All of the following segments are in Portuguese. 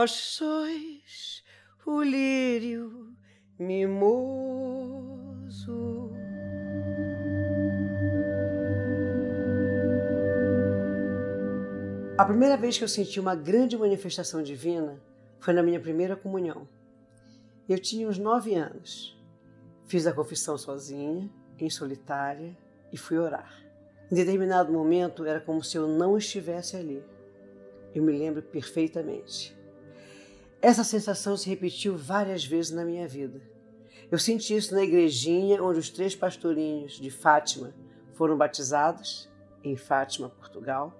Vós sois o lírio mimoso. A primeira vez que eu senti uma grande manifestação divina foi na minha primeira comunhão. Eu tinha uns nove anos. Fiz a confissão sozinha, em solitária, e fui orar. Em determinado momento era como se eu não estivesse ali. Eu me lembro perfeitamente. Essa sensação se repetiu várias vezes na minha vida. Eu senti isso na igrejinha onde os três pastorinhos de Fátima foram batizados, em Fátima, Portugal.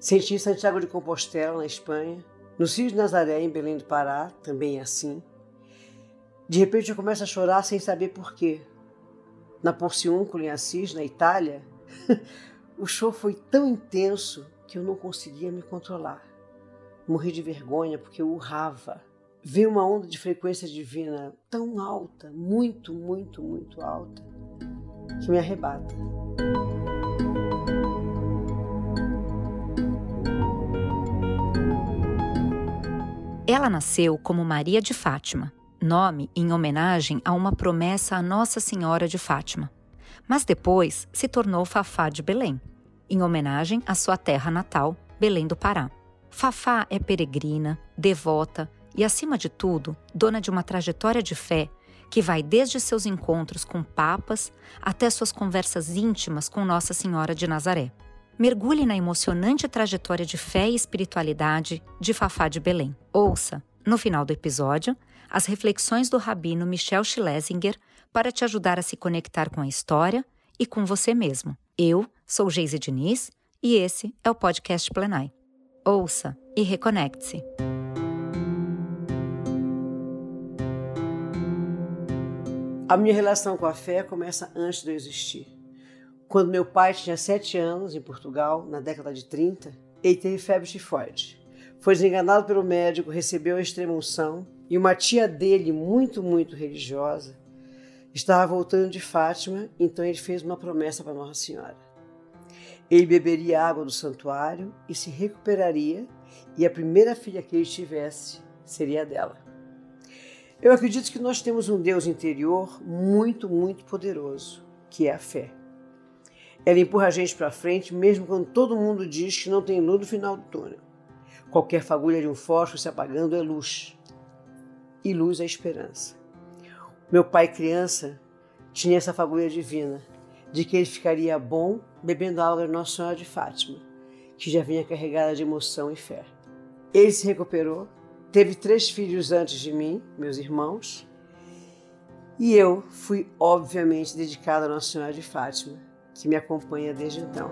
Senti em Santiago de Compostela, na Espanha. No Cio de Nazaré, em Belém do Pará, também é assim. De repente eu começo a chorar sem saber por quê. Na Porciúncula, em Assis, na Itália, o show foi tão intenso que eu não conseguia me controlar. Morri de vergonha porque eu urrava. Veio uma onda de frequência divina tão alta, muito, muito, muito alta, que me arrebata. Ela nasceu como Maria de Fátima, nome em homenagem a uma promessa a Nossa Senhora de Fátima. Mas depois se tornou Fafá de Belém, em homenagem à sua terra natal, Belém do Pará. Fafá é peregrina, devota e, acima de tudo, dona de uma trajetória de fé que vai desde seus encontros com papas até suas conversas íntimas com Nossa Senhora de Nazaré. Mergulhe na emocionante trajetória de fé e espiritualidade de Fafá de Belém. Ouça, no final do episódio, as reflexões do rabino Michel Schlesinger para te ajudar a se conectar com a história e com você mesmo. Eu sou Geise Diniz e esse é o podcast Plenai. Ouça e reconecte-se. A minha relação com a fé começa antes de eu existir. Quando meu pai tinha sete anos, em Portugal, na década de 30, ele teve febre tifoide. Foi desenganado pelo médico, recebeu a extrema-unção e uma tia dele, muito, muito religiosa, estava voltando de Fátima, então ele fez uma promessa para Nossa Senhora. Ele beberia água do santuário e se recuperaria, e a primeira filha que ele tivesse seria dela. Eu acredito que nós temos um Deus interior muito, muito poderoso, que é a fé. Ela empurra a gente para frente, mesmo quando todo mundo diz que não tem luz no final do túnel. Qualquer fagulha de um fósforo se apagando é luz. E luz é esperança. Meu pai, criança, tinha essa fagulha divina, de que ele ficaria bom bebendo a água de Nossa Senhora de Fátima, que já vinha carregada de emoção e fé. Ele se recuperou, teve três filhos antes de mim, meus irmãos, e eu fui, obviamente, dedicada a Nossa Senhora de Fátima que me acompanha desde então.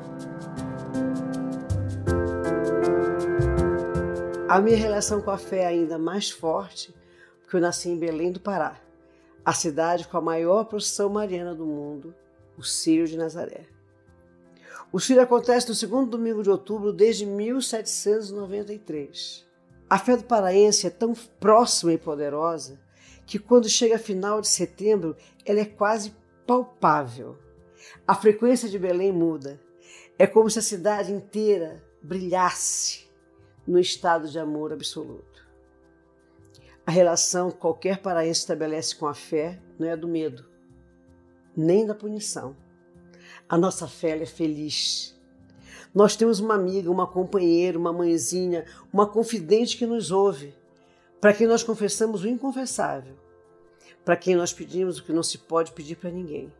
A minha relação com a fé é ainda mais forte porque eu nasci em Belém do Pará, a cidade com a maior procissão mariana do mundo, o Círio de Nazaré. O Círio acontece no segundo domingo de outubro desde 1793. A fé do paraense é tão próxima e poderosa que quando chega a final de setembro ela é quase palpável. A frequência de Belém muda. É como se a cidade inteira brilhasse no estado de amor absoluto. A relação que qualquer paraense estabelece com a fé não é a do medo, nem da punição. A nossa fé é feliz. Nós temos uma amiga, uma companheira, uma mãezinha, uma confidente que nos ouve, para quem nós confessamos o inconfessável, para quem nós pedimos o que não se pode pedir para ninguém.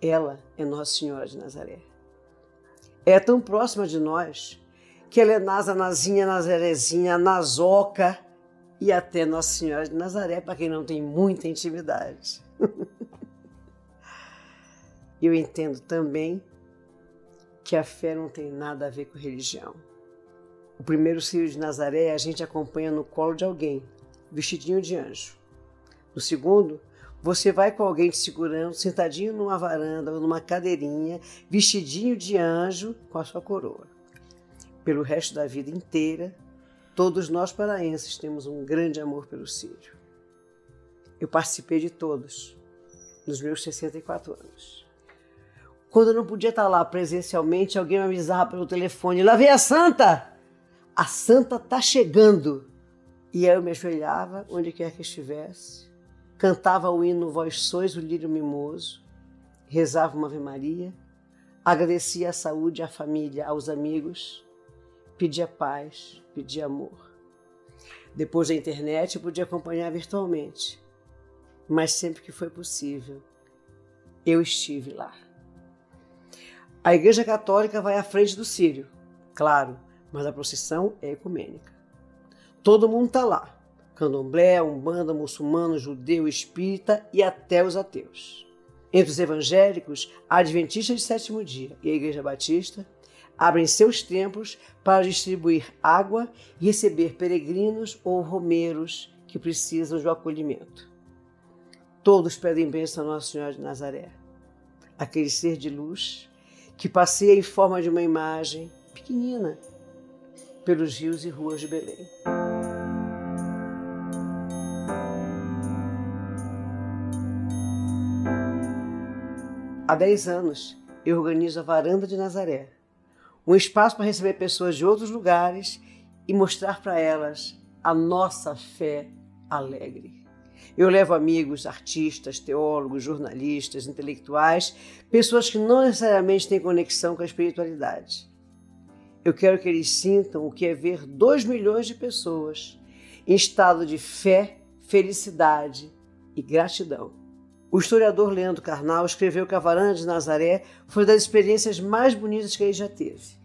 Ela é Nossa Senhora de Nazaré. É tão próxima de nós que ela é Nasa, Nazinha, Nazarezinha, Nazoca e até Nossa Senhora de Nazaré, para quem não tem muita intimidade. Eu entendo também que a fé não tem nada a ver com religião. O primeiro Círio de Nazaré a gente acompanha no colo de alguém, vestidinho de anjo. No segundo, você vai com alguém te segurando, sentadinho numa varanda ou numa cadeirinha, vestidinho de anjo com a sua coroa. Pelo resto da vida inteira, todos nós paraenses temos um grande amor pelo Sírio. Eu participei de todos, nos meus 64 anos. Quando eu não podia estar lá presencialmente, alguém me avisava pelo telefone: lá vem a Santa! A Santa tá chegando! E aí eu me ajoelhava onde quer que estivesse, cantava o hino Vós sois o lírio mimoso, rezava uma Ave Maria, agradecia a saúde, à família, aos amigos, pedia paz, pedia amor. Depois da internet eu podia acompanhar virtualmente, mas sempre que foi possível, eu estive lá. A Igreja Católica vai à frente do Sírio, claro, mas a procissão é ecumênica. Todo mundo está lá: candomblé, umbanda, muçulmano, judeu, espírita e até os ateus. Entre os evangélicos, a Adventista de Sétimo Dia e a Igreja Batista abrem seus templos para distribuir água e receber peregrinos ou romeiros que precisam de acolhimento. Todos pedem bênção a Nossa Senhora de Nazaré, aquele ser de luz que passeia em forma de uma imagem pequenina pelos rios e ruas de Belém. Há 10 anos, eu organizo a Varanda de Nazaré, um espaço para receber pessoas de outros lugares e mostrar para elas a nossa fé alegre. Eu levo amigos, artistas, teólogos, jornalistas, intelectuais, pessoas que não necessariamente têm conexão com a espiritualidade. Eu quero que eles sintam o que é ver 2 milhões de pessoas em estado de fé, felicidade e gratidão. O historiador Leandro Carnal escreveu que a varanda de Nazaré foi das experiências mais bonitas que ele já teve.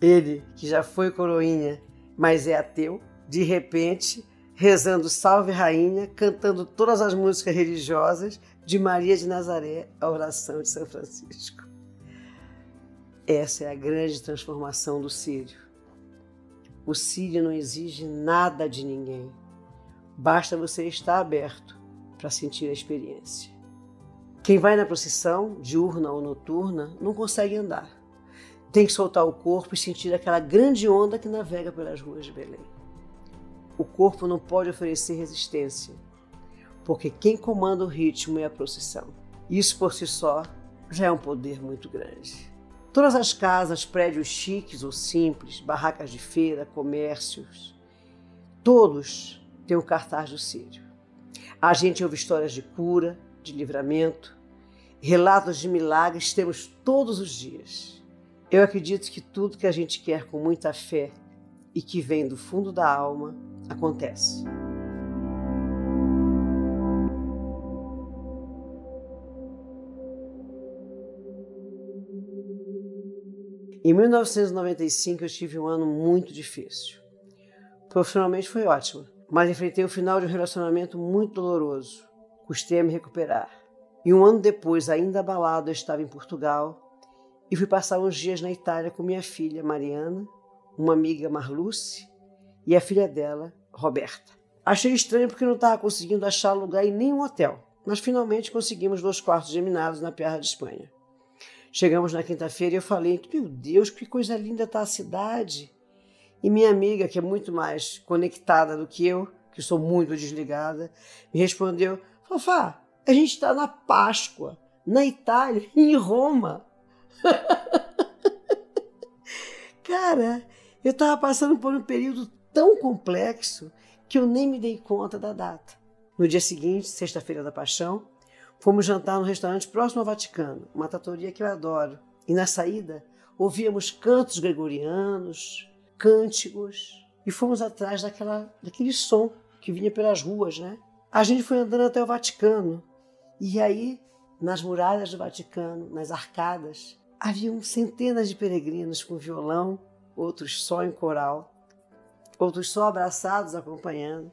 Ele, que já foi coroinha, mas é ateu, de repente rezando Salve Rainha, cantando todas as músicas religiosas de Maria de Nazaré, a oração de São Francisco. Essa é a grande transformação do Sírio. O Sírio não exige nada de ninguém. Basta você estar aberto para sentir a experiência. Quem vai na procissão, diurna ou noturna, não consegue andar. Tem que soltar o corpo e sentir aquela grande onda que navega pelas ruas de Belém o corpo não pode oferecer resistência, porque quem comanda o ritmo é a procissão. Isso por si só já é um poder muito grande. Todas as casas, prédios chiques ou simples, barracas de feira, comércios, todos têm o um cartaz do Sírio. A gente ouve histórias de cura, de livramento, relatos de milagres temos todos os dias. Eu acredito que tudo que a gente quer com muita fé e que vem do fundo da alma acontece. Em 1995 eu tive um ano muito difícil. Profissionalmente foi ótimo, mas enfrentei o final de um relacionamento muito doloroso. Custei a me recuperar. E um ano depois, ainda abalado, eu estava em Portugal e fui passar uns dias na Itália com minha filha Mariana, uma amiga Marluce e a filha dela, Roberta. Achei estranho porque não estava conseguindo achar lugar em nenhum hotel, mas finalmente conseguimos dois quartos geminados na Terra de Espanha. Chegamos na quinta-feira e eu falei: Meu Deus, que coisa linda está a cidade! E minha amiga, que é muito mais conectada do que eu, que sou muito desligada, me respondeu: Fafá, a gente está na Páscoa, na Itália, em Roma. Cara, eu estava passando por um período tão complexo que eu nem me dei conta da data. No dia seguinte, sexta-feira da Paixão, fomos jantar no restaurante próximo ao Vaticano, uma trattoria que eu adoro. E na saída, ouvíamos cantos gregorianos, cânticos, e fomos atrás daquela, daquele som que vinha pelas ruas, né? A gente foi andando até o Vaticano, e aí, nas muralhas do Vaticano, nas arcadas, haviam centenas de peregrinos com violão, outros só em coral, outros só abraçados acompanhando,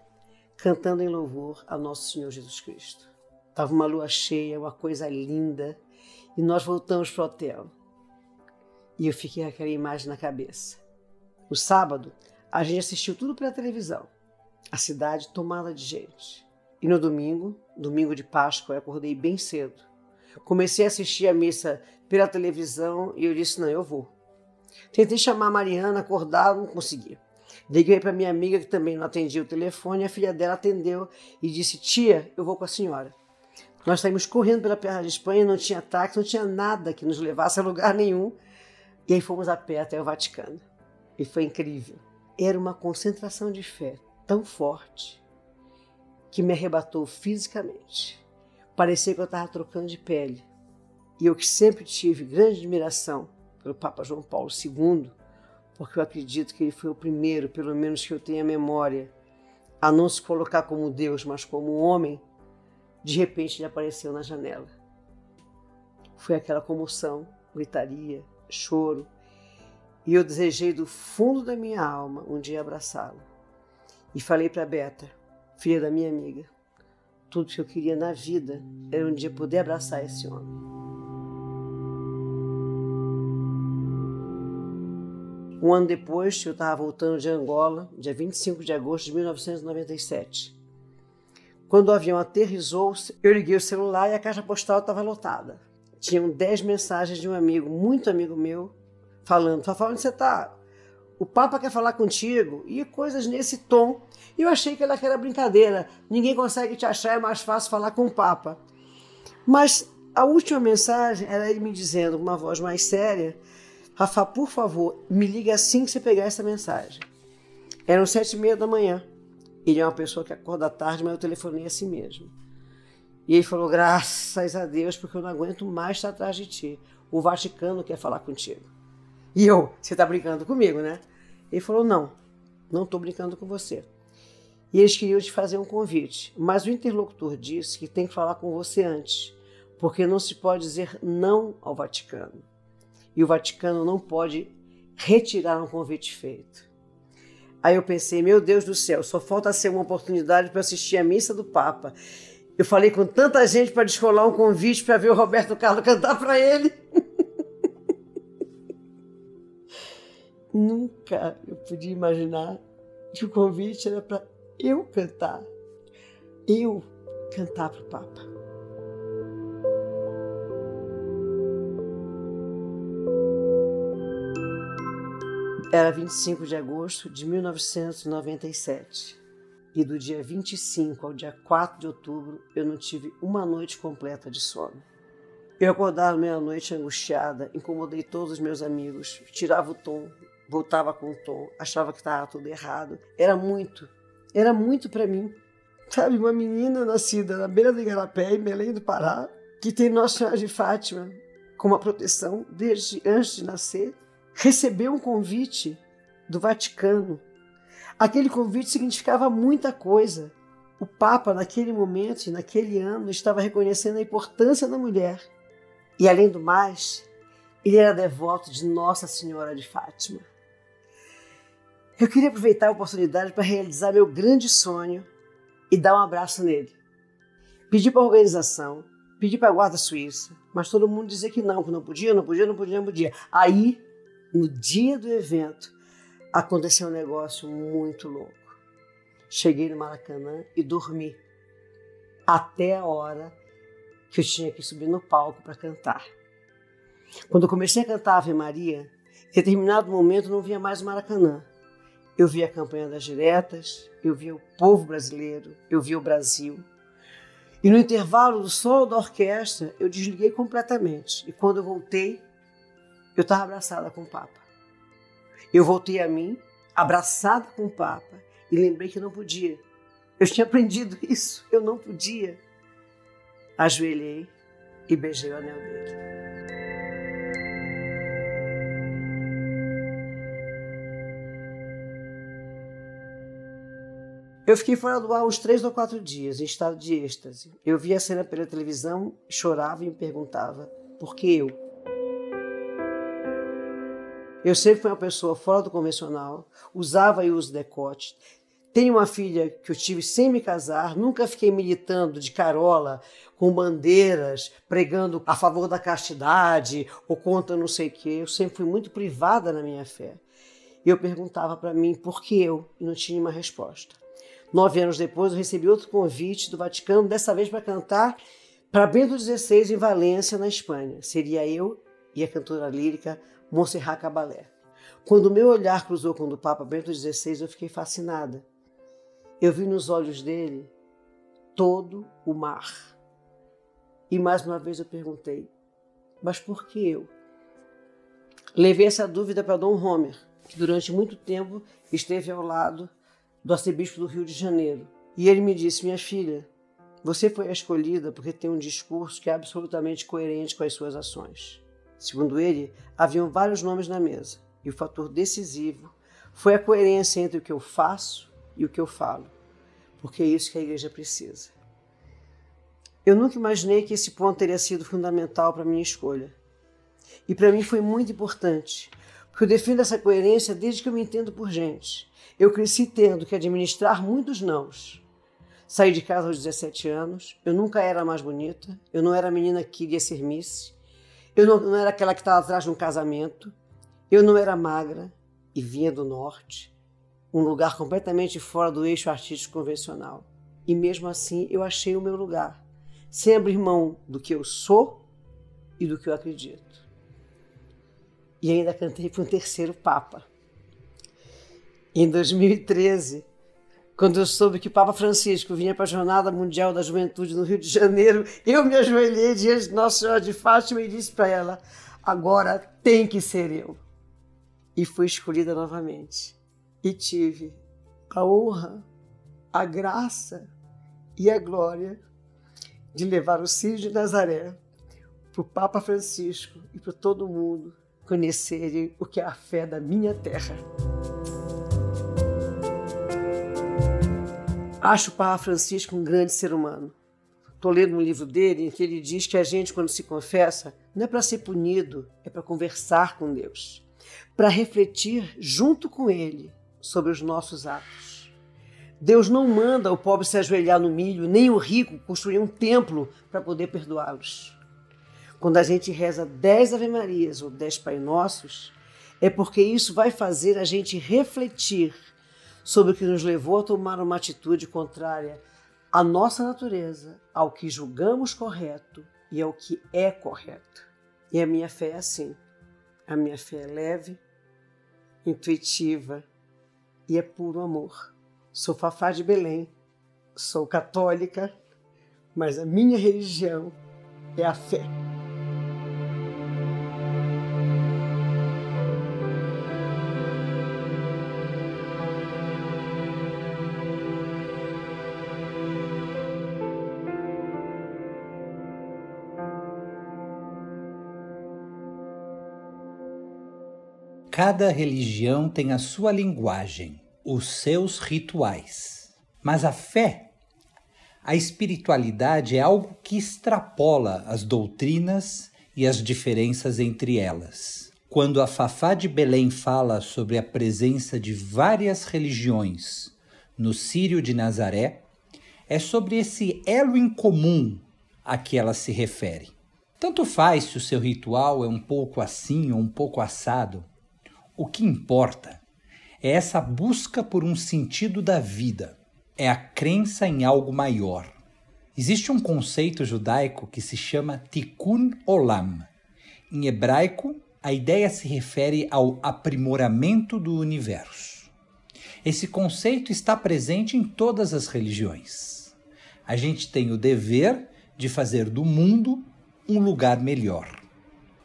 cantando em louvor ao nosso Senhor Jesus Cristo. Estava uma lua cheia, uma coisa linda, e nós voltamos para o hotel. E eu fiquei com aquela imagem na cabeça. No sábado, a gente assistiu tudo pela televisão. A cidade tomada de gente. E no domingo, domingo de Páscoa, eu acordei bem cedo. Comecei a assistir a missa pela televisão e eu disse: não, eu vou. Tentei chamar a Mariana, acordar, não consegui. Liguei para minha amiga que também não atendia o telefone, a filha dela atendeu e disse: Tia, eu vou com a senhora. Nós saímos correndo pela Terra de Espanha, não tinha táxi, não tinha nada que nos levasse a lugar nenhum. E aí fomos a pé até o Vaticano. E foi incrível. Era uma concentração de fé tão forte que me arrebatou fisicamente. Parecia que eu estava trocando de pele. E eu que sempre tive grande admiração pelo Papa João Paulo II, porque eu acredito que ele foi o primeiro, pelo menos que eu tenha memória, a não se colocar como Deus, mas como homem, de repente ele apareceu na janela. Foi aquela comoção, gritaria, choro, e eu desejei do fundo da minha alma um dia abraçá-lo. E falei para Beta, filha da minha amiga, tudo que eu queria na vida era um dia poder abraçar esse homem. Um ano depois, eu estava voltando de Angola, dia 25 de agosto de 1997. Quando o avião aterrizou, eu liguei o celular e a caixa postal estava lotada. Tinham dez mensagens de um amigo, muito amigo meu, falando: Fafá, onde você está? O Papa quer falar contigo. E coisas nesse tom. E eu achei que era brincadeira. Ninguém consegue te achar, é mais fácil falar com o Papa. Mas a última mensagem era ele me dizendo, com uma voz mais séria: Rafa, por favor, me ligue assim que você pegar essa mensagem. Eram sete e meia da manhã. Ele é uma pessoa que acorda tarde, mas eu telefonei a si mesmo. E ele falou: graças a Deus, porque eu não aguento mais estar atrás de ti. O Vaticano quer falar contigo. E eu, você está brincando comigo, né? Ele falou: não, não estou brincando com você. E eles queriam te fazer um convite, mas o interlocutor disse que tem que falar com você antes, porque não se pode dizer não ao Vaticano. E o Vaticano não pode retirar um convite feito. Aí eu pensei, meu Deus do céu, só falta ser uma oportunidade para assistir a missa do Papa. Eu falei com tanta gente para descolar um convite para ver o Roberto Carlos cantar para ele. Nunca eu podia imaginar que o convite era para eu cantar. Eu cantar para o Papa. Era 25 de agosto de 1997 e do dia 25 ao dia 4 de outubro eu não tive uma noite completa de sono. Eu acordava meia-noite angustiada, incomodei todos os meus amigos, tirava o tom, voltava com o tom, achava que estava tudo errado. Era muito, era muito para mim. Sabe, uma menina nascida na beira do Igarapé, em Belém do Pará, que tem Nossa Senhora de Fátima como a proteção desde antes de nascer, recebeu um convite do Vaticano. Aquele convite significava muita coisa. O Papa, naquele momento e naquele ano, estava reconhecendo a importância da mulher. E, além do mais, ele era devoto de Nossa Senhora de Fátima. Eu queria aproveitar a oportunidade para realizar meu grande sonho e dar um abraço nele. Pedi para a organização, pedi para a guarda suíça, mas todo mundo dizia que não, que não podia, não podia, não podia, não podia. Aí, no dia do evento, aconteceu um negócio muito louco. Cheguei no Maracanã e dormi até a hora que eu tinha que subir no palco para cantar. Quando eu comecei a cantar Ave Maria, em determinado momento não via mais o Maracanã. Eu vi a campanha das diretas, eu vi o povo brasileiro, eu vi o Brasil. E no intervalo do solo da orquestra, eu desliguei completamente. E quando eu voltei, eu estava abraçada com o Papa. Eu voltei a mim, abraçada com o Papa, e lembrei que eu não podia. Eu tinha aprendido isso, eu não podia. Ajoelhei e beijei o anel dele. Eu fiquei fora do ar uns três ou quatro dias, em estado de êxtase. Eu via a cena pela televisão, chorava e me perguntava: por que eu? Eu sempre fui uma pessoa fora do convencional, usava e uso decote. Tenho uma filha que eu tive sem me casar, nunca fiquei militando de carola, com bandeiras, pregando a favor da castidade ou contra não sei o quê. Eu sempre fui muito privada na minha fé. E eu perguntava para mim por que eu, e não tinha uma resposta. Nove anos depois, eu recebi outro convite do Vaticano, dessa vez para cantar para Bento XVI em Valência, na Espanha. Seria eu e a cantora lírica Montserrat Caballé. Quando meu olhar cruzou com o do Papa Bento XVI, eu fiquei fascinada. Eu vi nos olhos dele todo o mar. E mais uma vez eu perguntei: mas por que eu? Levei essa dúvida para Dom Homer, que durante muito tempo esteve ao lado do arcebispo do Rio de Janeiro. E ele me disse: Minha filha, você foi escolhida porque tem um discurso que é absolutamente coerente com as suas ações. Segundo ele, haviam vários nomes na mesa, e o fator decisivo foi a coerência entre o que eu faço e o que eu falo, porque é isso que a igreja precisa. Eu nunca imaginei que esse ponto teria sido fundamental para minha escolha. E para mim foi muito importante, porque eu defendo essa coerência desde que eu me entendo por gente. Eu cresci tendo que administrar muitos nãos. Saí de casa aos 17 anos, eu nunca era mais bonita, eu não era a menina que queria ser Miss, eu não, não era aquela que estava atrás de um casamento, eu não era magra e vinha do norte, um lugar completamente fora do eixo artístico convencional. E mesmo assim eu achei o meu lugar, sem abrir mão do que eu sou e do que eu acredito e ainda cantei para um terceiro Papa. Em 2013, quando eu soube que o Papa Francisco vinha para a Jornada Mundial da Juventude no Rio de Janeiro, eu me ajoelhei diante de Nossa Senhora de Fátima e disse para ela: agora tem que ser eu. E fui escolhida novamente. E tive a honra, a graça e a glória de levar o Círio de Nazaré para o Papa Francisco e para todo mundo conhecerem o que é a fé da minha terra. Acho o Papa Francisco um grande ser humano. Estou lendo um livro dele em que ele diz que a gente, quando se confessa, não é para ser punido, é para conversar com Deus, para refletir junto com Ele sobre os nossos atos. Deus não manda o pobre se ajoelhar no milho, nem o rico construir um templo para poder perdoá-los. Quando a gente reza dez Ave Marias ou dez Pai Nossos, é porque isso vai fazer a gente refletir sobre o que nos levou a tomar uma atitude contrária à nossa natureza, ao que julgamos correto e ao que é correto. E a minha fé é assim. A minha fé é leve, intuitiva e é puro amor. Sou Fafá de Belém, sou católica, mas a minha religião é a fé. Cada religião tem a sua linguagem, os seus rituais. Mas a fé, a espiritualidade é algo que extrapola as doutrinas e as diferenças entre elas. Quando a Fafá de Belém fala sobre a presença de várias religiões no Sírio de Nazaré, é sobre esse elo em comum a que ela se refere. Tanto faz se o seu ritual é um pouco assim ou um pouco assado, o que importa é essa busca por um sentido da vida, é a crença em algo maior. Existe um conceito judaico que se chama Tikkun Olam. Em hebraico, a ideia se refere ao aprimoramento do universo. Esse conceito está presente em todas as religiões. A gente tem o dever de fazer do mundo um lugar melhor.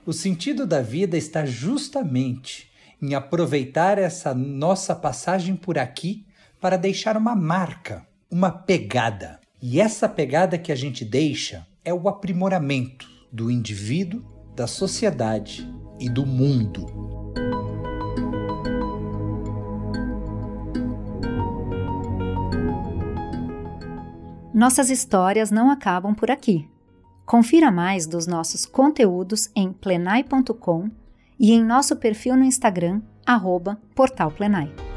O sentido da vida está justamente em aproveitar essa nossa passagem por aqui para deixar uma marca, uma pegada. E essa pegada que a gente deixa é o aprimoramento do indivíduo, da sociedade e do mundo. Nossas histórias não acabam por aqui. Confira mais dos nossos conteúdos em plenai.com e em nosso perfil no Instagram, arroba Portal Plenai.